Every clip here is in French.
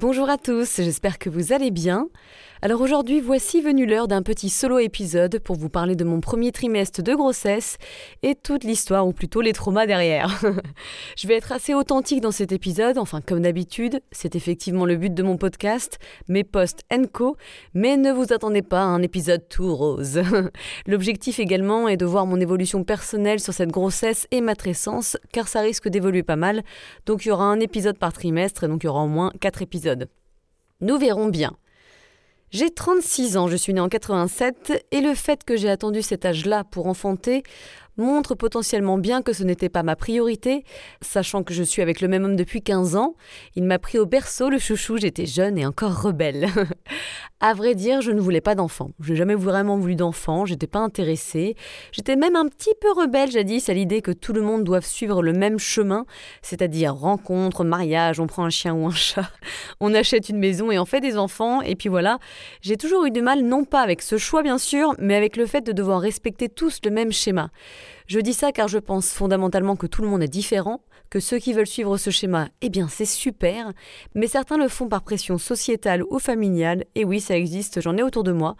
Bonjour à tous, j'espère que vous allez bien. Alors aujourd'hui, voici venu l'heure d'un petit solo épisode pour vous parler de mon premier trimestre de grossesse et toute l'histoire, ou plutôt les traumas derrière. je vais être assez authentique dans cet épisode, enfin comme d'habitude, c'est effectivement le but de mon podcast, mes posts co, mais ne vous attendez pas à un épisode tout rose. L'objectif également est de voir mon évolution personnelle sur cette grossesse et ma matrescence, car ça risque d'évoluer pas mal, donc il y aura un épisode par trimestre et donc il y aura au moins 4 épisodes. Nous verrons bien. J'ai 36 ans, je suis née en 87, et le fait que j'ai attendu cet âge-là pour enfanter montre potentiellement bien que ce n'était pas ma priorité, sachant que je suis avec le même homme depuis 15 ans. Il m'a pris au berceau, le chouchou, j'étais jeune et encore rebelle. à vrai dire, je ne voulais pas d'enfant. Je n'ai jamais vraiment voulu d'enfant, j'étais pas intéressée. J'étais même un petit peu rebelle jadis à l'idée que tout le monde doive suivre le même chemin, c'est-à-dire rencontre, mariage, on prend un chien ou un chat, on achète une maison et on fait des enfants, et puis voilà. J'ai toujours eu du mal, non pas avec ce choix bien sûr, mais avec le fait de devoir respecter tous le même schéma. Je dis ça car je pense fondamentalement que tout le monde est différent, que ceux qui veulent suivre ce schéma, eh bien c'est super, mais certains le font par pression sociétale ou familiale, et oui ça existe, j'en ai autour de moi.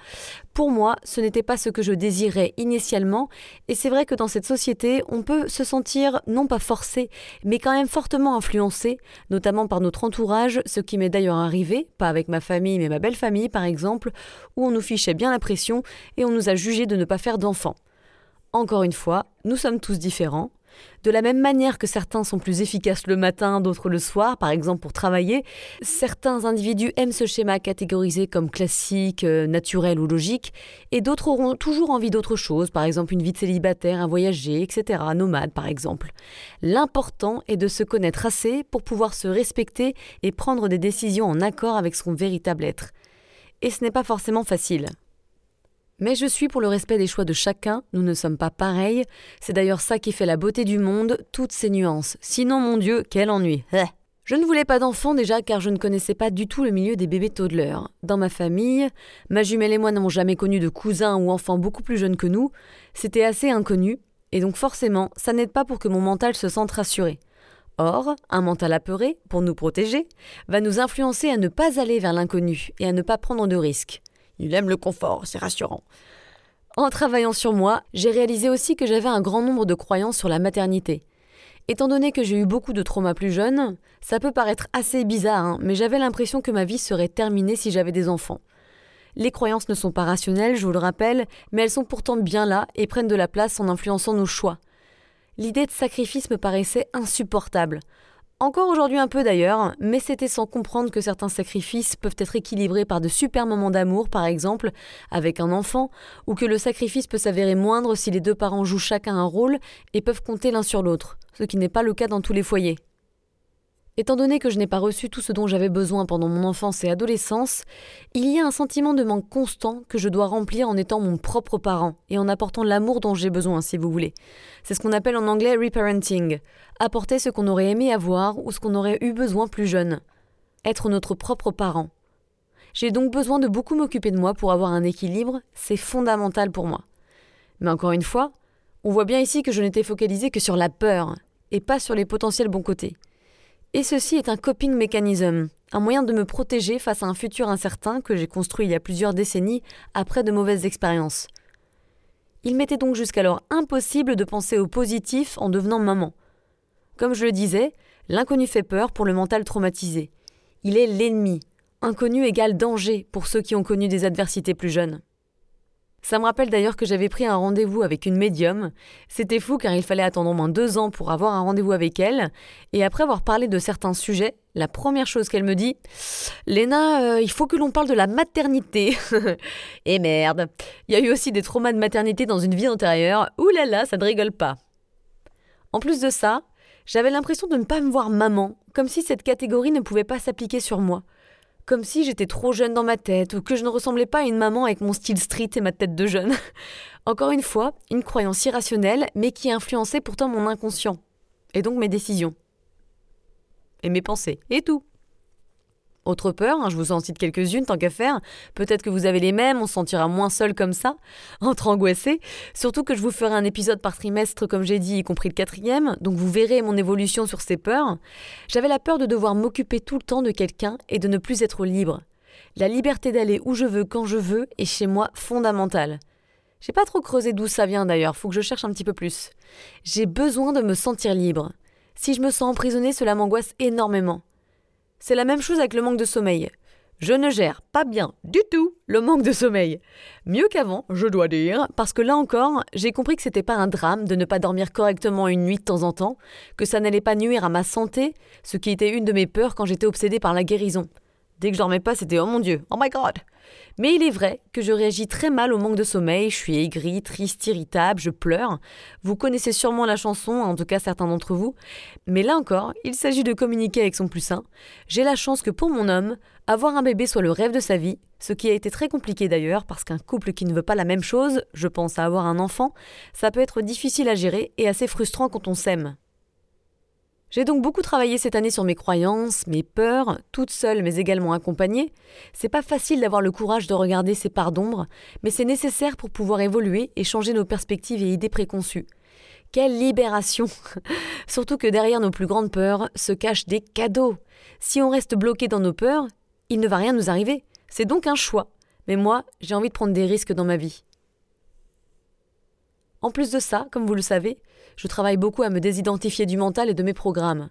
Pour moi, ce n'était pas ce que je désirais initialement, et c'est vrai que dans cette société, on peut se sentir non pas forcé, mais quand même fortement influencé, notamment par notre entourage, ce qui m'est d'ailleurs arrivé, pas avec ma famille mais ma belle famille par exemple, où on nous fichait bien la pression et on nous a jugé de ne pas faire d'enfants. Encore une fois, nous sommes tous différents. De la même manière que certains sont plus efficaces le matin, d'autres le soir, par exemple pour travailler, certains individus aiment ce schéma catégorisé comme classique, euh, naturel ou logique, et d'autres auront toujours envie d'autre chose, par exemple une vie de célibataire, un voyager, etc., nomade par exemple. L'important est de se connaître assez pour pouvoir se respecter et prendre des décisions en accord avec son véritable être. Et ce n'est pas forcément facile. Mais je suis pour le respect des choix de chacun, nous ne sommes pas pareils, c'est d'ailleurs ça qui fait la beauté du monde, toutes ces nuances. Sinon, mon Dieu, quel ennui. Eh. Je ne voulais pas d'enfant déjà car je ne connaissais pas du tout le milieu des bébés toddlers. Dans ma famille, ma jumelle et moi n'avons jamais connu de cousins ou enfants beaucoup plus jeunes que nous, c'était assez inconnu, et donc forcément, ça n'aide pas pour que mon mental se sente rassuré. Or, un mental apeuré, pour nous protéger, va nous influencer à ne pas aller vers l'inconnu et à ne pas prendre de risques. Il aime le confort, c'est rassurant. En travaillant sur moi, j'ai réalisé aussi que j'avais un grand nombre de croyances sur la maternité. Étant donné que j'ai eu beaucoup de traumas plus jeunes, ça peut paraître assez bizarre, hein, mais j'avais l'impression que ma vie serait terminée si j'avais des enfants. Les croyances ne sont pas rationnelles, je vous le rappelle, mais elles sont pourtant bien là et prennent de la place en influençant nos choix. L'idée de sacrifice me paraissait insupportable. Encore aujourd'hui un peu d'ailleurs, mais c'était sans comprendre que certains sacrifices peuvent être équilibrés par de super moments d'amour, par exemple, avec un enfant, ou que le sacrifice peut s'avérer moindre si les deux parents jouent chacun un rôle et peuvent compter l'un sur l'autre, ce qui n'est pas le cas dans tous les foyers. Étant donné que je n'ai pas reçu tout ce dont j'avais besoin pendant mon enfance et adolescence, il y a un sentiment de manque constant que je dois remplir en étant mon propre parent et en apportant l'amour dont j'ai besoin, si vous voulez. C'est ce qu'on appelle en anglais reparenting, apporter ce qu'on aurait aimé avoir ou ce qu'on aurait eu besoin plus jeune. Être notre propre parent. J'ai donc besoin de beaucoup m'occuper de moi pour avoir un équilibre, c'est fondamental pour moi. Mais encore une fois, on voit bien ici que je n'étais focalisée que sur la peur et pas sur les potentiels bons côtés. Et ceci est un coping mechanism, un moyen de me protéger face à un futur incertain que j'ai construit il y a plusieurs décennies après de mauvaises expériences. Il m'était donc jusqu'alors impossible de penser au positif en devenant maman. Comme je le disais, l'inconnu fait peur pour le mental traumatisé. Il est l'ennemi. Inconnu égale danger pour ceux qui ont connu des adversités plus jeunes. Ça me rappelle d'ailleurs que j'avais pris un rendez-vous avec une médium. C'était fou car il fallait attendre au moins deux ans pour avoir un rendez-vous avec elle. Et après avoir parlé de certains sujets, la première chose qu'elle me dit Léna, euh, il faut que l'on parle de la maternité. Et merde, il y a eu aussi des traumas de maternité dans une vie antérieure. Ouh là là, ça ne rigole pas. En plus de ça, j'avais l'impression de ne pas me voir maman, comme si cette catégorie ne pouvait pas s'appliquer sur moi Comme si j'étais trop jeune dans ma tête ou que je ne ressemblais pas à une maman avec mon style street et ma tête de jeune. Encore une fois, une croyance irrationnelle, mais qui influençait pourtant mon inconscient. Et donc mes décisions. Et mes pensées. Et tout. Autre peur, hein, je vous en cite quelques-unes tant qu'à faire. Peut-être que vous avez les mêmes, on se sentira moins seul comme ça, entre angoissé. Surtout que je vous ferai un épisode par trimestre, comme j'ai dit, y compris le quatrième, donc vous verrez mon évolution sur ces peurs. J'avais la peur de devoir m'occuper tout le temps de quelqu'un et de ne plus être libre. La liberté d'aller où je veux, quand je veux, est chez moi fondamentale. J'ai pas trop creusé d'où ça vient d'ailleurs, faut que je cherche un petit peu plus. J'ai besoin de me sentir libre. Si je me sens emprisonnée, cela m'angoisse énormément. C'est la même chose avec le manque de sommeil. Je ne gère pas bien du tout le manque de sommeil. Mieux qu'avant, je dois dire, parce que là encore, j'ai compris que c'était pas un drame de ne pas dormir correctement une nuit de temps en temps, que ça n'allait pas nuire à ma santé, ce qui était une de mes peurs quand j'étais obsédée par la guérison. Dès que je dormais pas, c'était oh mon dieu, oh my god. Mais il est vrai que je réagis très mal au manque de sommeil, je suis aigrie, triste, irritable, je pleure. Vous connaissez sûrement la chanson, en tout cas certains d'entre vous. Mais là encore, il s'agit de communiquer avec son plus sain. J'ai la chance que pour mon homme, avoir un bébé soit le rêve de sa vie, ce qui a été très compliqué d'ailleurs, parce qu'un couple qui ne veut pas la même chose, je pense à avoir un enfant, ça peut être difficile à gérer et assez frustrant quand on s'aime. J'ai donc beaucoup travaillé cette année sur mes croyances, mes peurs, toute seule mais également accompagnée. C'est pas facile d'avoir le courage de regarder ces parts d'ombre, mais c'est nécessaire pour pouvoir évoluer et changer nos perspectives et idées préconçues. Quelle libération Surtout que derrière nos plus grandes peurs se cachent des cadeaux. Si on reste bloqué dans nos peurs, il ne va rien nous arriver. C'est donc un choix. Mais moi, j'ai envie de prendre des risques dans ma vie. En plus de ça, comme vous le savez, je travaille beaucoup à me désidentifier du mental et de mes programmes.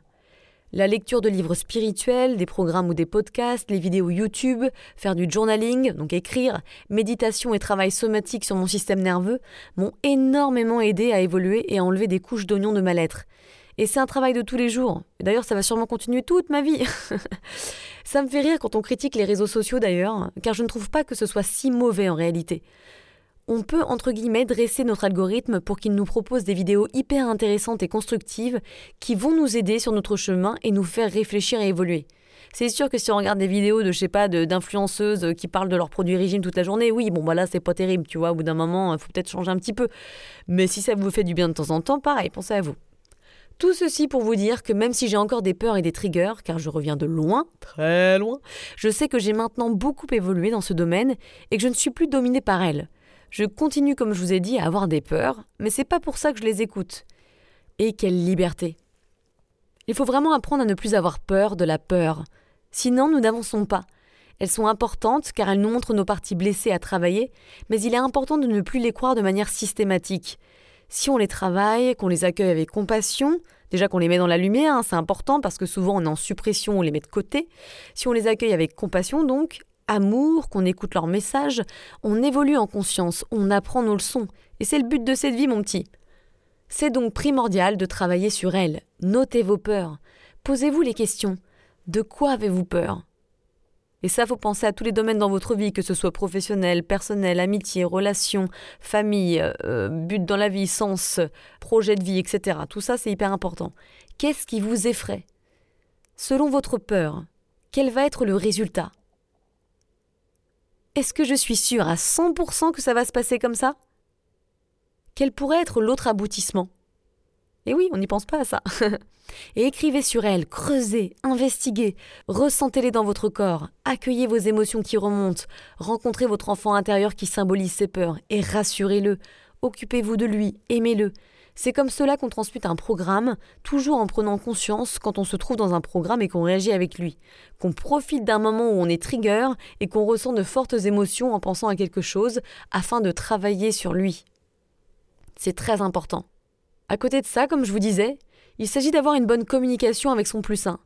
La lecture de livres spirituels, des programmes ou des podcasts, les vidéos YouTube, faire du journaling, donc écrire, méditation et travail somatique sur mon système nerveux m'ont énormément aidé à évoluer et à enlever des couches d'oignons de mal-être. Et c'est un travail de tous les jours. D'ailleurs, ça va sûrement continuer toute ma vie. ça me fait rire quand on critique les réseaux sociaux d'ailleurs, car je ne trouve pas que ce soit si mauvais en réalité on peut entre guillemets dresser notre algorithme pour qu'il nous propose des vidéos hyper intéressantes et constructives qui vont nous aider sur notre chemin et nous faire réfléchir et évoluer. C'est sûr que si on regarde des vidéos de, je sais pas, d'influenceuses qui parlent de leurs produits régime toute la journée, oui, bon, voilà, c'est pas terrible, tu vois, au bout d'un moment, il faut peut-être changer un petit peu. Mais si ça vous fait du bien de temps en temps, pareil, pensez à vous. Tout ceci pour vous dire que même si j'ai encore des peurs et des triggers, car je reviens de loin, très loin, je sais que j'ai maintenant beaucoup évolué dans ce domaine et que je ne suis plus dominée par elles. Je continue, comme je vous ai dit, à avoir des peurs, mais c'est pas pour ça que je les écoute. Et quelle liberté Il faut vraiment apprendre à ne plus avoir peur de la peur. Sinon, nous n'avançons pas. Elles sont importantes car elles nous montrent nos parties blessées à travailler, mais il est important de ne plus les croire de manière systématique. Si on les travaille, qu'on les accueille avec compassion, déjà qu'on les met dans la lumière, hein, c'est important parce que souvent on est en suppression, on les met de côté. Si on les accueille avec compassion, donc, amour, qu'on écoute leurs messages, on évolue en conscience, on apprend nos leçons. Et c'est le but de cette vie, mon petit. C'est donc primordial de travailler sur elles. Notez vos peurs. Posez-vous les questions. De quoi avez-vous peur? Et ça, faut penser à tous les domaines dans votre vie, que ce soit professionnel, personnel, amitié, relation, famille, euh, but dans la vie, sens, projet de vie, etc. Tout ça, c'est hyper important. Qu'est-ce qui vous effraie? Selon votre peur, quel va être le résultat? Est-ce que je suis sûre à 100% que ça va se passer comme ça? Quel pourrait être l'autre aboutissement? Et oui, on n'y pense pas à ça. et écrivez sur elles, creusez, investiguez, ressentez-les dans votre corps, accueillez vos émotions qui remontent, rencontrez votre enfant intérieur qui symbolise ses peurs et rassurez-le, occupez-vous de lui, aimez-le, c'est comme cela qu'on transmute un programme, toujours en prenant conscience quand on se trouve dans un programme et qu'on réagit avec lui, qu'on profite d'un moment où on est trigger et qu'on ressent de fortes émotions en pensant à quelque chose afin de travailler sur lui. C'est très important. À côté de ça, comme je vous disais, il s'agit d'avoir une bonne communication avec son plus sain.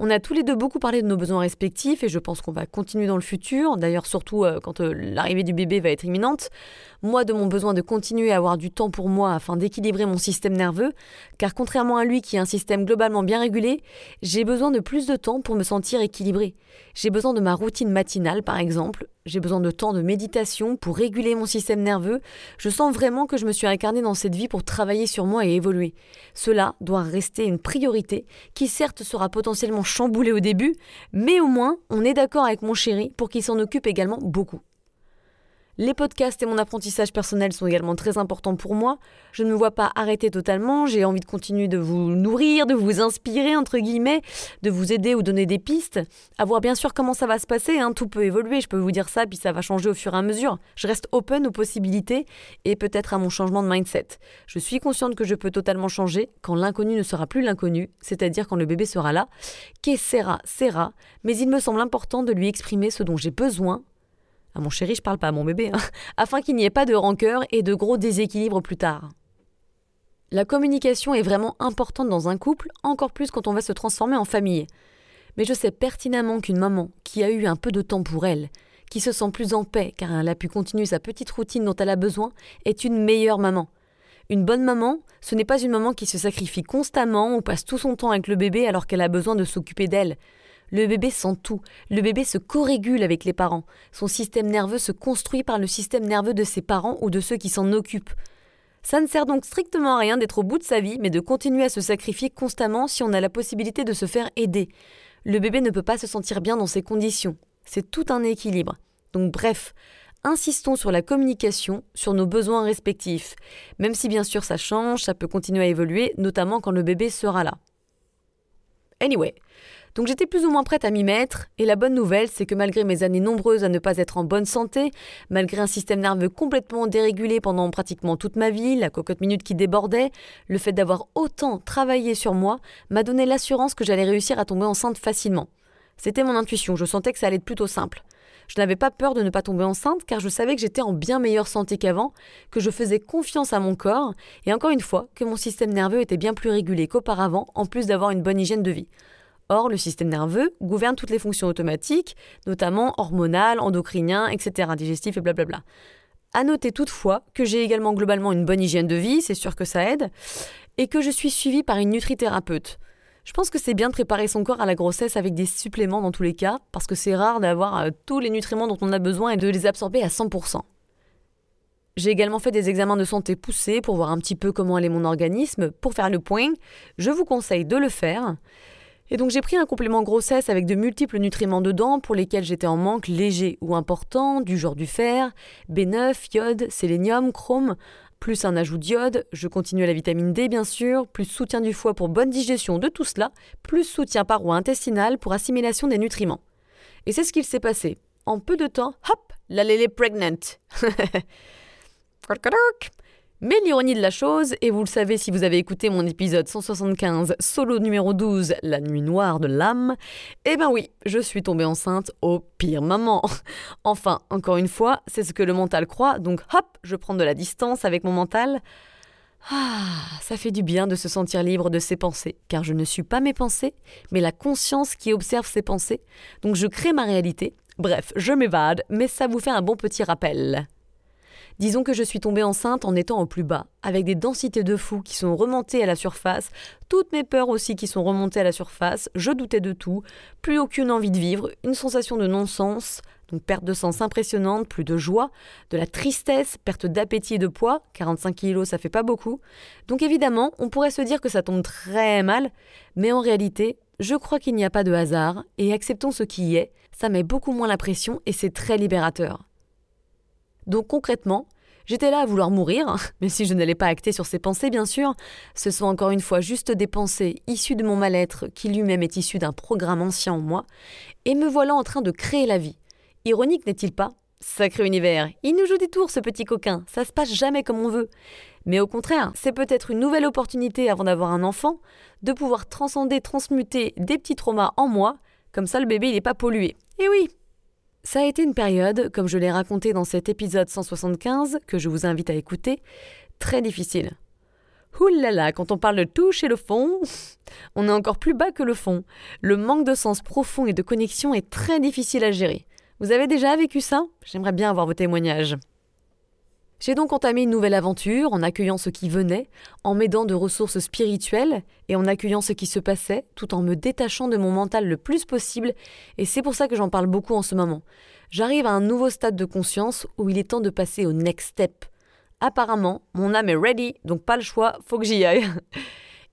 On a tous les deux beaucoup parlé de nos besoins respectifs et je pense qu'on va continuer dans le futur, d'ailleurs surtout euh, quand euh, l'arrivée du bébé va être imminente. Moi de mon besoin de continuer à avoir du temps pour moi afin d'équilibrer mon système nerveux, car contrairement à lui qui a un système globalement bien régulé, j'ai besoin de plus de temps pour me sentir équilibré. J'ai besoin de ma routine matinale par exemple, j'ai besoin de temps de méditation pour réguler mon système nerveux. Je sens vraiment que je me suis incarnée dans cette vie pour travailler sur moi et évoluer. Cela doit rester une priorité qui certes sera potentiellement chamboulée au début, mais au moins on est d'accord avec mon chéri pour qu'il s'en occupe également beaucoup. Les podcasts et mon apprentissage personnel sont également très importants pour moi. Je ne me vois pas arrêter totalement, j'ai envie de continuer de vous nourrir, de vous inspirer, entre guillemets, de vous aider ou donner des pistes. À voir bien sûr comment ça va se passer, hein. tout peut évoluer, je peux vous dire ça, puis ça va changer au fur et à mesure. Je reste open aux possibilités et peut-être à mon changement de mindset. Je suis consciente que je peux totalement changer quand l'inconnu ne sera plus l'inconnu, c'est-à-dire quand le bébé sera là. Qu'est sera, sera, mais il me semble important de lui exprimer ce dont j'ai besoin à mon chéri, je parle pas à mon bébé, hein. afin qu'il n'y ait pas de rancœur et de gros déséquilibres plus tard. La communication est vraiment importante dans un couple, encore plus quand on va se transformer en famille. Mais je sais pertinemment qu'une maman qui a eu un peu de temps pour elle, qui se sent plus en paix car elle a pu continuer sa petite routine dont elle a besoin, est une meilleure maman. Une bonne maman, ce n'est pas une maman qui se sacrifie constamment ou passe tout son temps avec le bébé alors qu'elle a besoin de s'occuper d'elle. Le bébé sent tout. Le bébé se co-régule avec les parents. Son système nerveux se construit par le système nerveux de ses parents ou de ceux qui s'en occupent. Ça ne sert donc strictement à rien d'être au bout de sa vie, mais de continuer à se sacrifier constamment si on a la possibilité de se faire aider. Le bébé ne peut pas se sentir bien dans ces conditions. C'est tout un équilibre. Donc bref, insistons sur la communication, sur nos besoins respectifs. Même si bien sûr ça change, ça peut continuer à évoluer, notamment quand le bébé sera là. Anyway, donc j'étais plus ou moins prête à m'y mettre, et la bonne nouvelle, c'est que malgré mes années nombreuses à ne pas être en bonne santé, malgré un système nerveux complètement dérégulé pendant pratiquement toute ma vie, la cocotte minute qui débordait, le fait d'avoir autant travaillé sur moi m'a donné l'assurance que j'allais réussir à tomber enceinte facilement. C'était mon intuition, je sentais que ça allait être plutôt simple. Je n'avais pas peur de ne pas tomber enceinte car je savais que j'étais en bien meilleure santé qu'avant, que je faisais confiance à mon corps et encore une fois que mon système nerveux était bien plus régulé qu'auparavant en plus d'avoir une bonne hygiène de vie. Or, le système nerveux gouverne toutes les fonctions automatiques, notamment hormonales, endocriniens, etc., digestifs et blablabla. À noter toutefois que j'ai également globalement une bonne hygiène de vie, c'est sûr que ça aide, et que je suis suivie par une nutrithérapeute. Je pense que c'est bien de préparer son corps à la grossesse avec des suppléments dans tous les cas, parce que c'est rare d'avoir euh, tous les nutriments dont on a besoin et de les absorber à 100%. J'ai également fait des examens de santé poussés pour voir un petit peu comment allait mon organisme. Pour faire le point, je vous conseille de le faire. Et donc j'ai pris un complément grossesse avec de multiples nutriments dedans pour lesquels j'étais en manque léger ou important, du genre du fer, B9, iode, sélénium, chrome, plus un ajout d'iode, je continue la vitamine D bien sûr, plus soutien du foie pour bonne digestion de tout cela, plus soutien paroi intestinale pour assimilation des nutriments. Et c'est ce qu'il s'est passé. En peu de temps, hop, la lélé pregnant. Mais l'ironie de la chose, et vous le savez si vous avez écouté mon épisode 175, solo numéro 12, La nuit noire de l'âme, eh ben oui, je suis tombée enceinte au pire moment. Enfin, encore une fois, c'est ce que le mental croit, donc hop, je prends de la distance avec mon mental. Ah, ça fait du bien de se sentir libre de ses pensées, car je ne suis pas mes pensées, mais la conscience qui observe ses pensées, donc je crée ma réalité. Bref, je m'évade, mais ça vous fait un bon petit rappel. Disons que je suis tombée enceinte en étant au plus bas, avec des densités de fou qui sont remontées à la surface, toutes mes peurs aussi qui sont remontées à la surface, je doutais de tout, plus aucune envie de vivre, une sensation de non-sens, donc perte de sens impressionnante, plus de joie, de la tristesse, perte d'appétit et de poids, 45 kilos ça fait pas beaucoup. Donc évidemment, on pourrait se dire que ça tombe très mal, mais en réalité, je crois qu'il n'y a pas de hasard, et acceptons ce qui est, ça met beaucoup moins la pression et c'est très libérateur. Donc concrètement, j'étais là à vouloir mourir, mais si je n'allais pas acter sur ces pensées, bien sûr, ce sont encore une fois juste des pensées issues de mon mal-être qui lui-même est issu d'un programme ancien en moi, et me voilà en train de créer la vie. Ironique n'est-il pas? Sacré univers, il nous joue des tours ce petit coquin, ça se passe jamais comme on veut. Mais au contraire, c'est peut-être une nouvelle opportunité avant d'avoir un enfant, de pouvoir transcender, transmuter des petits traumas en moi, comme ça le bébé il n'est pas pollué. Et oui, ça a été une période, comme je l'ai raconté dans cet épisode 175, que je vous invite à écouter, très difficile. Oulala, quand on parle de toucher le fond, on est encore plus bas que le fond. Le manque de sens profond et de connexion est très difficile à gérer. Vous avez déjà vécu ça? J'aimerais bien avoir vos témoignages. J'ai donc entamé une nouvelle aventure en accueillant ce qui venait, en m'aidant de ressources spirituelles et en accueillant ce qui se passait, tout en me détachant de mon mental le plus possible, et c'est pour ça que j'en parle beaucoup en ce moment. J'arrive à un nouveau stade de conscience où il est temps de passer au next step. Apparemment, mon âme est ready, donc pas le choix, faut que j'y aille.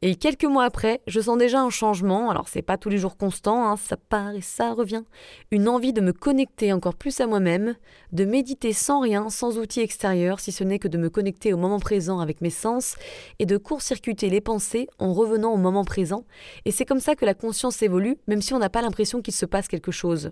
Et quelques mois après, je sens déjà un changement, alors c'est pas tous les jours constant, hein, ça part et ça revient, une envie de me connecter encore plus à moi-même, de méditer sans rien, sans outils extérieurs, si ce n'est que de me connecter au moment présent avec mes sens, et de court-circuiter les pensées en revenant au moment présent, et c'est comme ça que la conscience évolue, même si on n'a pas l'impression qu'il se passe quelque chose.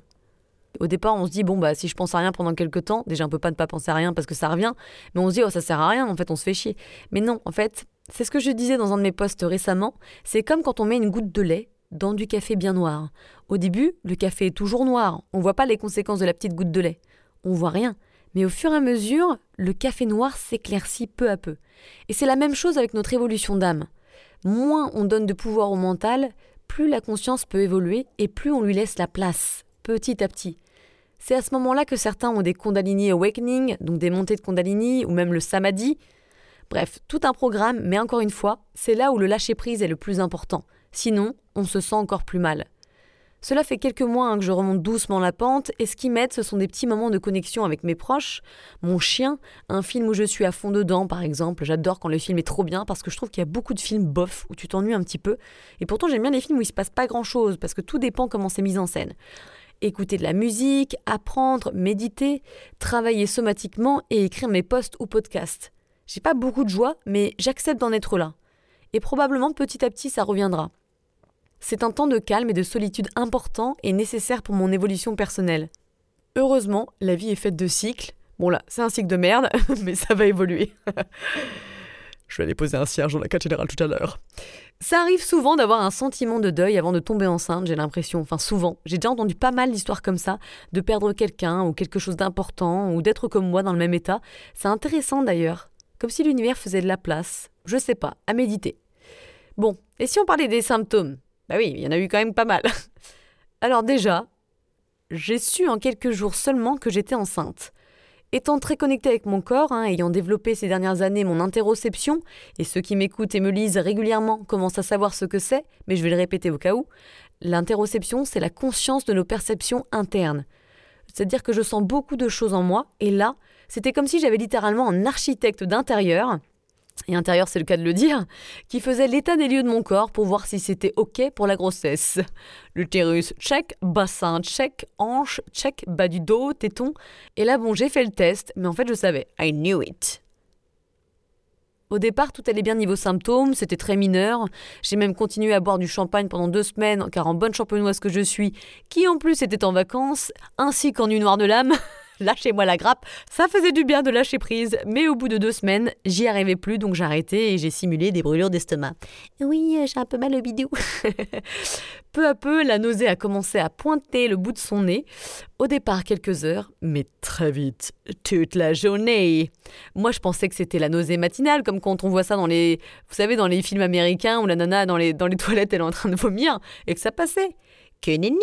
Au départ, on se dit, bon, bah, si je pense à rien pendant quelques temps, déjà, on peut pas ne pas penser à rien parce que ça revient, mais on se dit, oh, ça sert à rien, en fait, on se fait chier. Mais non, en fait, c'est ce que je disais dans un de mes posts récemment, c'est comme quand on met une goutte de lait dans du café bien noir. Au début, le café est toujours noir, on voit pas les conséquences de la petite goutte de lait. On voit rien. Mais au fur et à mesure, le café noir s'éclaircit peu à peu. Et c'est la même chose avec notre évolution d'âme. Moins on donne de pouvoir au mental, plus la conscience peut évoluer et plus on lui laisse la place, petit à petit. C'est à ce moment-là que certains ont des Kundalini Awakening, donc des montées de Kundalini, ou même le Samadhi, Bref, tout un programme, mais encore une fois, c'est là où le lâcher-prise est le plus important. Sinon, on se sent encore plus mal. Cela fait quelques mois hein, que je remonte doucement la pente, et ce qui m'aide, ce sont des petits moments de connexion avec mes proches, mon chien, un film où je suis à fond dedans, par exemple. J'adore quand le film est trop bien, parce que je trouve qu'il y a beaucoup de films bof, où tu t'ennuies un petit peu. Et pourtant, j'aime bien les films où il se passe pas grand-chose, parce que tout dépend comment c'est mis en scène. Écouter de la musique, apprendre, méditer, travailler somatiquement et écrire mes posts ou podcasts. J'ai pas beaucoup de joie, mais j'accepte d'en être là. Et probablement petit à petit ça reviendra. C'est un temps de calme et de solitude important et nécessaire pour mon évolution personnelle. Heureusement, la vie est faite de cycles. Bon là, c'est un cycle de merde, mais ça va évoluer. Je vais aller poser un cierge dans la cathédrale tout à l'heure. Ça arrive souvent d'avoir un sentiment de deuil avant de tomber enceinte, j'ai l'impression. Enfin, souvent. J'ai déjà entendu pas mal d'histoires comme ça, de perdre quelqu'un ou quelque chose d'important, ou d'être comme moi dans le même état. C'est intéressant d'ailleurs comme si l'univers faisait de la place, je sais pas, à méditer. Bon, et si on parlait des symptômes? Bah oui, il y en a eu quand même pas mal. Alors déjà, j'ai su en quelques jours seulement que j'étais enceinte. Étant très connectée avec mon corps, hein, ayant développé ces dernières années mon interoception, et ceux qui m'écoutent et me lisent régulièrement commencent à savoir ce que c'est, mais je vais le répéter au cas où, l'interoception, c'est la conscience de nos perceptions internes. C'est-à-dire que je sens beaucoup de choses en moi, et là, c'était comme si j'avais littéralement un architecte d'intérieur, et intérieur c'est le cas de le dire, qui faisait l'état des lieux de mon corps pour voir si c'était OK pour la grossesse. L'utérus, check, bassin, check, hanche, check, bas du dos, téton. Et là, bon, j'ai fait le test, mais en fait, je savais. I knew it. Au départ, tout allait bien niveau symptômes, c'était très mineur. J'ai même continué à boire du champagne pendant deux semaines, car en bonne champenoise que je suis, qui en plus était en vacances, ainsi qu'en une noire de l'âme, lâchez-moi la grappe. Ça faisait du bien de lâcher prise, mais au bout de deux semaines, j'y arrivais plus, donc arrêté et j'ai simulé des brûlures d'estomac. Oui, j'ai un peu mal au bidou. peu à peu, la nausée a commencé à pointer le bout de son nez. Au départ, quelques heures, mais très vite, toute la journée. Moi, je pensais que c'était la nausée matinale, comme quand on voit ça dans les, vous savez, dans les films américains où la nana dans les, dans les toilettes, elle est en train de vomir et que ça passait. Que nenni,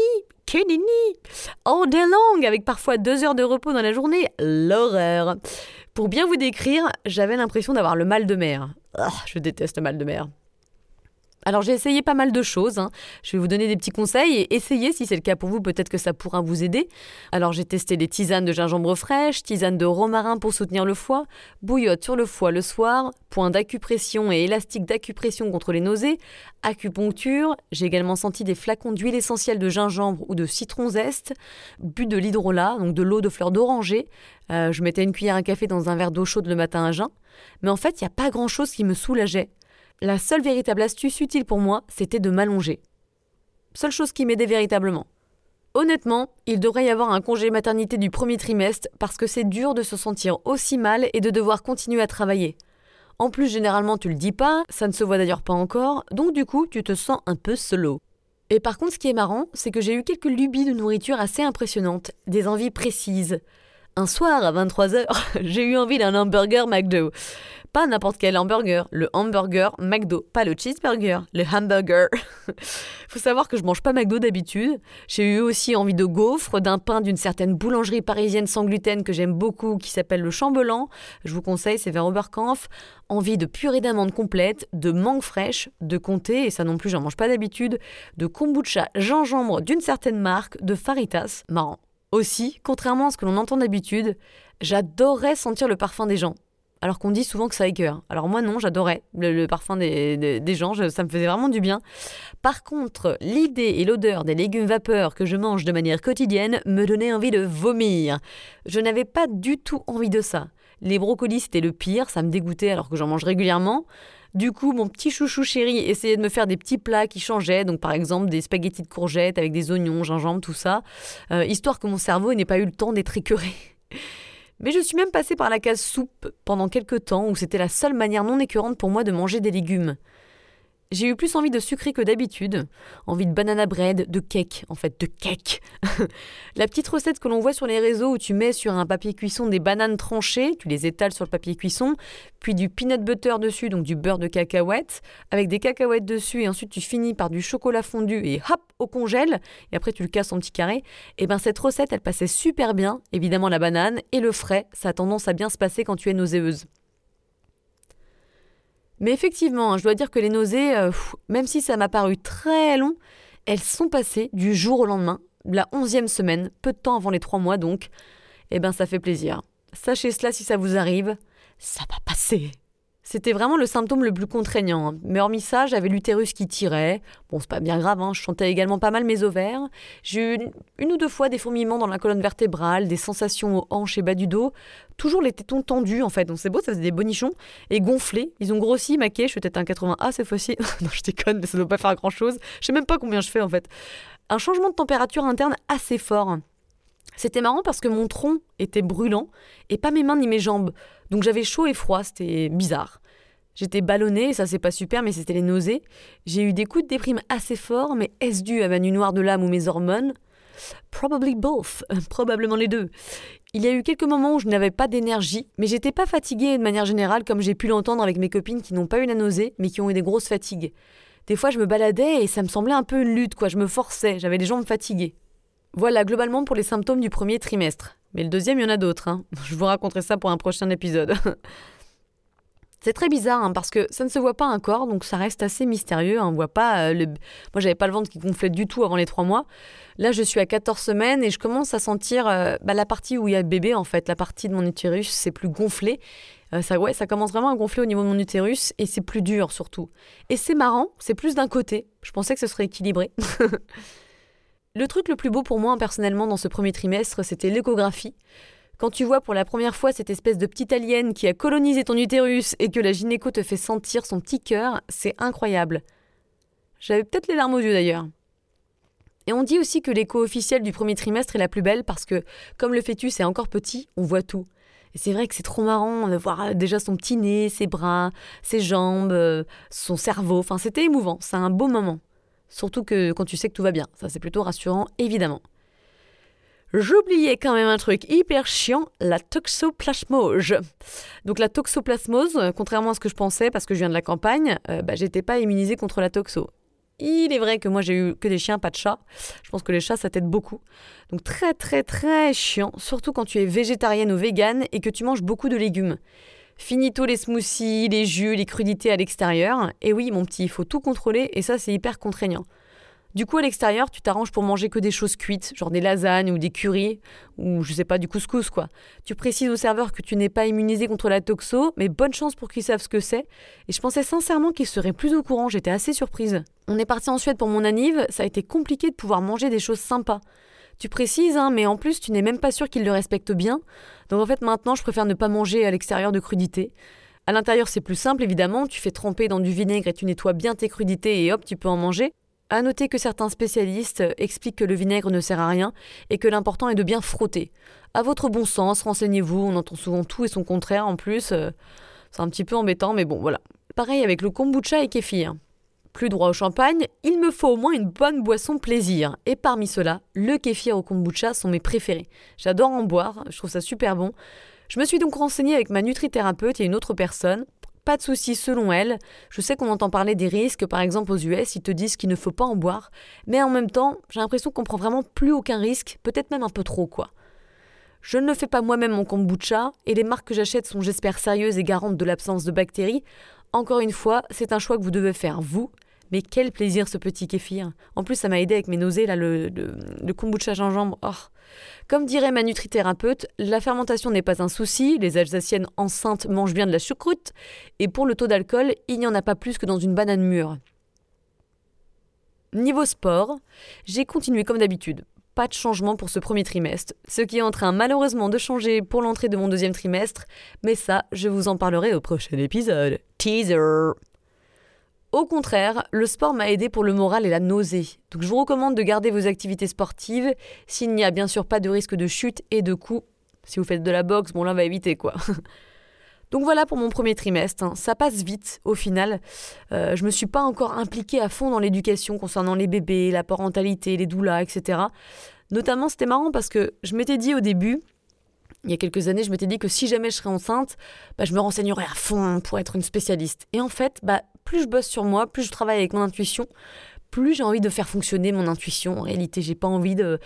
que nenni All day long, avec parfois deux heures de repos dans la journée. L'horreur. Pour bien vous décrire, j'avais l'impression d'avoir le mal de mer. Ah, je déteste le mal de mer. Alors j'ai essayé pas mal de choses. Hein. Je vais vous donner des petits conseils et essayez si c'est le cas pour vous, peut-être que ça pourra vous aider. Alors j'ai testé des tisanes de gingembre fraîche, tisanes de romarin pour soutenir le foie, bouillotte sur le foie le soir, point d'acupression et élastique d'acupression contre les nausées, acupuncture. J'ai également senti des flacons d'huile essentielle de gingembre ou de citron zeste, bu de l'hydrolat, donc de l'eau de fleurs d'oranger. Euh, je mettais une cuillère à café dans un verre d'eau chaude le matin à jeun. Mais en fait, il n'y a pas grand-chose qui me soulageait. La seule véritable astuce utile pour moi, c'était de m'allonger. Seule chose qui m'aidait véritablement. Honnêtement, il devrait y avoir un congé maternité du premier trimestre parce que c'est dur de se sentir aussi mal et de devoir continuer à travailler. En plus, généralement, tu le dis pas, ça ne se voit d'ailleurs pas encore, donc du coup, tu te sens un peu solo. Et par contre, ce qui est marrant, c'est que j'ai eu quelques lubies de nourriture assez impressionnantes, des envies précises. Un soir, à 23h, j'ai eu envie d'un hamburger McDo. Pas n'importe quel hamburger, le hamburger McDo, pas le cheeseburger, le hamburger. Faut savoir que je mange pas McDo d'habitude. J'ai eu aussi envie de gaufres, d'un pain d'une certaine boulangerie parisienne sans gluten que j'aime beaucoup qui s'appelle le Chambellan. Je vous conseille, c'est vers Oberkampf. Envie de purée d'amande complète, de mangue fraîche, de comté, et ça non plus j'en mange pas d'habitude, de kombucha gingembre d'une certaine marque, de faritas, marrant. Aussi, contrairement à ce que l'on entend d'habitude, j'adorais sentir le parfum des gens. Alors qu'on dit souvent que ça écœure. Alors moi non, j'adorais le, parfum des, gens, ça me faisait vraiment du bien. Par contre, l'idée et l'odeur des légumes vapeur que je mange de manière quotidienne me donnaient envie de vomir. Je n'avais pas du tout envie de ça. Les brocolis c'était le pire, ça me dégoûtait alors que j'en mange régulièrement. Du coup, mon petit chouchou chéri essayait de me faire des petits plats qui changeaient, donc par exemple des spaghettis de courgettes avec des oignons, gingembre, tout ça, euh, histoire que mon cerveau n'ait pas eu le temps d'être écœuré. Mais je suis même passée par la case soupe pendant quelques temps où c'était la seule manière non écœurante pour moi de manger des légumes. J'ai eu plus envie de sucré que d'habitude, envie de banana bread, de cake, en fait, de cake. la petite recette que l'on voit sur les réseaux où tu mets sur un papier cuisson des bananes tranchées, tu les étales sur le papier cuisson, puis du peanut butter dessus, donc du beurre de cacahuète, avec des cacahuètes dessus, et ensuite tu finis par du chocolat fondu et hop, au congèle, et après tu le casses en petits carrés. Et ben cette recette, elle passait super bien, évidemment la banane, et le frais, ça a tendance à bien se passer quand tu es nauséeuse. Mais effectivement, hein, je dois dire que les nausées, euh, même si ça m'a paru très long, elles sont passées du jour au lendemain, la onzième semaine, peu de temps avant les trois mois donc. Eh ben ça fait plaisir. Sachez cela si ça vous arrive, ça va passer. C'était vraiment le symptôme le plus contraignant. Hein. Mais hormis ça, j'avais l'utérus qui tirait. Bon, c'est pas bien grave, hein. je chantais également pas mal mes ovaires. J'ai eu une, ou deux fois des fourmillements dans la colonne vertébrale, des sensations aux hanches et bas du dos. Toujours les tétons tendus en fait, donc c'est beau, ça faisait des bonichons. Et gonflés. Ils ont grossi, maqué. Je suis peut-être un 80A cette fois-ci. non, je déconne, mais ça doit pas faire grand chose. Je sais même pas combien je fais en fait. Un changement de température interne assez fort. C'était marrant parce que mon tronc était brûlant et pas mes mains ni mes jambes. Donc j'avais chaud et froid, c'était bizarre. J'étais ballonnée, ça c'est pas super, mais c'était les nausées. J'ai eu des coups de déprime assez forts, mais est-ce dû à ma nuit noire de l'âme ou mes hormones? Probably both, probablement les deux. Il y a eu quelques moments où je n'avais pas d'énergie, mais j'étais pas fatiguée de manière générale, comme j'ai pu l'entendre avec mes copines qui n'ont pas eu la nausée, mais qui ont eu des grosses fatigues. Des fois, je me baladais et ça me semblait un peu une lutte, quoi. Je me forçais, j'avais les jambes fatiguées. Voilà, globalement pour les symptômes du premier trimestre. Mais le deuxième, il y en a d'autres. Hein. Je vous raconterai ça pour un prochain épisode. C'est très bizarre hein, parce que ça ne se voit pas encore, donc ça reste assez mystérieux. Hein. On voit pas euh, le... Moi, j'avais pas le ventre qui gonflait du tout avant les trois mois. Là, je suis à 14 semaines et je commence à sentir euh, bah, la partie où il y a le bébé, en fait, la partie de mon utérus, c'est plus gonflé. Euh, ça, ouais, ça commence vraiment à gonfler au niveau de mon utérus et c'est plus dur surtout. Et c'est marrant, c'est plus d'un côté. Je pensais que ce serait équilibré. Le truc le plus beau pour moi personnellement dans ce premier trimestre, c'était l'échographie. Quand tu vois pour la première fois cette espèce de petite alien qui a colonisé ton utérus et que la gynéco te fait sentir son petit cœur, c'est incroyable. J'avais peut-être les larmes aux yeux d'ailleurs. Et on dit aussi que l'écho officiel du premier trimestre est la plus belle parce que, comme le fœtus est encore petit, on voit tout. Et c'est vrai que c'est trop marrant de voir euh, déjà son petit nez, ses bras, ses jambes, euh, son cerveau. Enfin, c'était émouvant. C'est un beau moment. Surtout que quand tu sais que tout va bien. Ça, c'est plutôt rassurant, évidemment. J'oubliais quand même un truc hyper chiant, la toxoplasmose. Donc la toxoplasmose, contrairement à ce que je pensais, parce que je viens de la campagne, euh, bah, j'étais pas immunisée contre la toxo. Il est vrai que moi j'ai eu que des chiens, pas de chats. Je pense que les chats ça t'aide beaucoup. Donc très très très chiant, surtout quand tu es végétarienne ou végane et que tu manges beaucoup de légumes. Finito les smoothies, les jus, les crudités à l'extérieur. Et oui, mon petit, il faut tout contrôler et ça, c'est hyper contraignant. Du coup, à l'extérieur, tu t'arranges pour manger que des choses cuites, genre des lasagnes ou des currys, ou je sais pas, du couscous quoi. Tu précises au serveur que tu n'es pas immunisé contre la toxo, mais bonne chance pour qu'ils savent ce que c'est. Et je pensais sincèrement qu'ils seraient plus au courant, j'étais assez surprise. On est parti en Suède pour mon anniv, ça a été compliqué de pouvoir manger des choses sympas. Tu précises, hein, mais en plus, tu n'es même pas sûr qu'ils le respectent bien. Donc en fait, maintenant, je préfère ne pas manger à l'extérieur de crudités. À l'intérieur, c'est plus simple, évidemment. Tu fais tremper dans du vinaigre et tu nettoies bien tes crudités et hop, tu peux en manger. À noter que certains spécialistes expliquent que le vinaigre ne sert à rien et que l'important est de bien frotter. À votre bon sens, renseignez-vous, on entend souvent tout et son contraire en plus. Euh, c'est un petit peu embêtant, mais bon, voilà. Pareil avec le kombucha et kéfir. Plus droit au champagne, il me faut au moins une bonne boisson plaisir. Et parmi ceux-là, le kéfir au kombucha sont mes préférés. J'adore en boire, je trouve ça super bon. Je me suis donc renseignée avec ma nutrithérapeute et une autre personne. pas de souci selon elle. Je sais qu'on entend parler des risques, par exemple aux US, ils te disent qu'il ne faut pas en boire, mais en même temps, j'ai l'impression qu'on prend vraiment plus aucun risque, peut-être même un peu trop quoi. Je ne fais pas moi-même mon kombucha et les marques que j'achète sont j'espère sérieuses et garantes de l'absence de bactéries. Encore une fois, c'est un choix que vous devez faire vous. Mais quel plaisir ce petit kéfir. En plus, ça m'a aidé avec mes nausées, là, le, kombucha gingembre. Oh. Comme dirait ma nutrithérapeute, la fermentation n'est pas un souci, les Alsaciennes enceintes mangent bien de la choucroute, et pour le taux d'alcool, il n'y en a pas plus que dans une banane mûre. Niveau sport, j'ai continué comme d'habitude. Pas de changement pour ce premier trimestre, ce qui est en train malheureusement de changer pour l'entrée de mon deuxième trimestre, mais ça, je vous en parlerai au prochain épisode. Teaser au contraire, le sport m'a aidé pour le moral et la nausée. Donc je vous recommande de garder vos activités sportives s'il n'y a bien sûr pas de risque de chute et de coups. Si vous faites de la boxe, bon là on va éviter quoi. Donc voilà pour mon premier trimestre. Hein. Ça passe vite au final. Euh, je me suis pas encore impliquée à fond dans l'éducation concernant les bébés, la parentalité, les doulas, etc. Notamment, c'était marrant parce que je m'étais dit au début, il y a quelques années, je m'étais dit que si jamais je serais enceinte, bah, je me renseignerais à fond pour être une spécialiste. Et en fait, bah, plus je bosse sur moi, plus je travaille avec mon intuition, plus j'ai envie de faire fonctionner mon intuition. En réalité, j'ai pas envie de,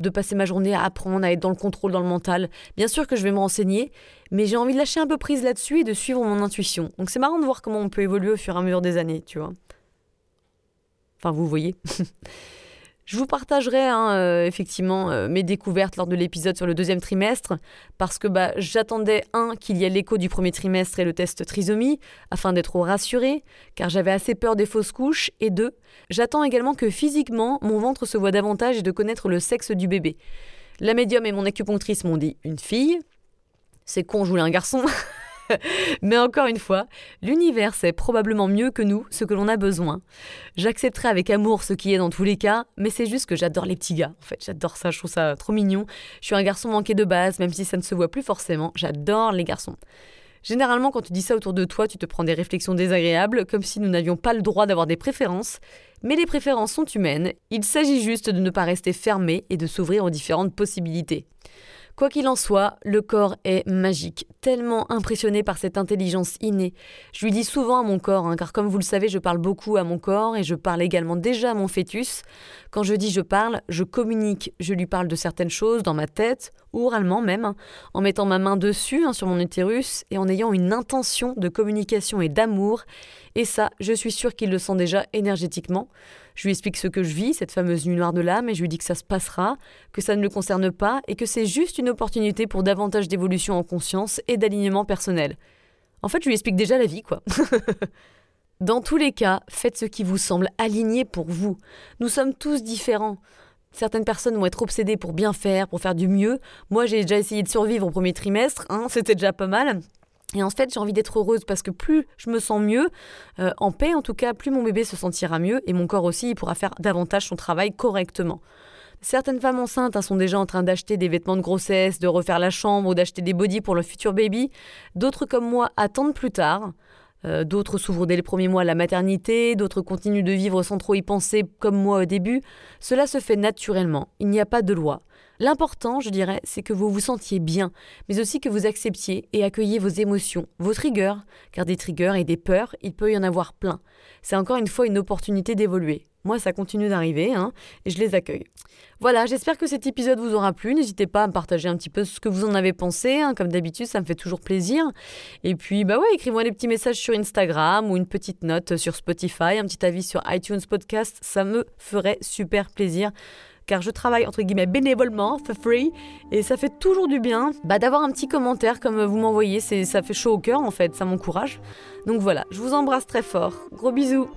de, passer ma journée à apprendre, à être dans le contrôle, dans le mental. Bien sûr que je vais me renseigner, mais j'ai envie de lâcher un peu prise là-dessus et de suivre mon intuition. Donc c'est marrant de voir comment on peut évoluer au fur et à mesure des années, tu vois. Enfin, vous voyez. Je vous partagerai hein, euh, effectivement euh, mes découvertes lors de l'épisode sur le deuxième trimestre, parce que bah, j'attendais, un, qu'il y ait l'écho du premier trimestre et le test trisomie, afin d'être rassurée, car j'avais assez peur des fausses couches, et deux, j'attends également que physiquement mon ventre se voit davantage et de connaître le sexe du bébé. La médium et mon acupunctrice m'ont dit une fille, c'est con, je voulais un garçon. Mais encore une fois, l'univers sait probablement mieux que nous ce que l'on a besoin. J'accepterai avec amour ce qui est dans tous les cas, mais c'est juste que j'adore les petits gars. En fait, j'adore ça, je trouve ça trop mignon. Je suis un garçon manqué de base, même si ça ne se voit plus forcément. J'adore les garçons. Généralement, quand tu dis ça autour de toi, tu te prends des réflexions désagréables, comme si nous n'avions pas le droit d'avoir des préférences. Mais les préférences sont humaines, il s'agit juste de ne pas rester fermé et de s'ouvrir aux différentes possibilités. Quoi qu'il en soit, le corps est magique, tellement impressionné par cette intelligence innée. Je lui dis souvent à mon corps, hein, car comme vous le savez, je parle beaucoup à mon corps et je parle également déjà à mon fœtus. Quand je dis je parle, je communique, je lui parle de certaines choses dans ma tête, oralement même, hein, en mettant ma main dessus hein, sur mon utérus et en ayant une intention de communication et d'amour. Et ça, je suis sûre qu'il le sent déjà énergétiquement. Je lui explique ce que je vis, cette fameuse nuit noire de l'âme, et je lui dis que ça se passera, que ça ne le concerne pas, et que c'est juste une opportunité pour davantage d'évolution en conscience et d'alignement personnel. En fait, je lui explique déjà la vie, quoi. Dans tous les cas, faites ce qui vous semble aligné pour vous. Nous sommes tous différents. Certaines personnes vont être obsédées pour bien faire, pour faire du mieux. Moi, j'ai déjà essayé de survivre au premier trimestre, hein, c'était déjà pas mal. Et en fait, j'ai envie d'être heureuse parce que plus je me sens mieux, euh, en paix en tout cas, plus mon bébé se sentira mieux et mon corps aussi, il pourra faire davantage son travail correctement. Certaines femmes enceintes hein, sont déjà en train d'acheter des vêtements de grossesse, de refaire la chambre ou d'acheter des bodys pour le futur baby. D'autres comme moi attendent plus tard. Euh, d'autres s'ouvrent dès les premiers mois à la maternité, d'autres continuent de vivre sans trop y penser comme moi au début. Cela se fait naturellement, il n'y a pas de loi. L'important, je dirais, c'est que vous vous sentiez bien, mais aussi que vous acceptiez et accueilliez vos émotions, vos triggers, car des triggers et des peurs, il peut y en avoir plein. C'est encore une fois une opportunité d'évoluer. Moi, ça continue d'arriver, hein, et je les accueille. Voilà, j'espère que cet épisode vous aura plu. N'hésitez pas à me partager un petit peu ce que vous en avez pensé. Hein. Comme d'habitude, ça me fait toujours plaisir. Et puis, bah ouais, écrivez-moi des petits messages sur Instagram ou une petite note sur Spotify, un petit avis sur iTunes Podcast. Ça me ferait super plaisir car je travaille entre guillemets bénévolement, for free, et ça fait toujours du bien bah, d'avoir un petit commentaire comme vous m'envoyez, ça fait chaud au cœur en fait, ça m'encourage. Donc voilà, je vous embrasse très fort, gros bisous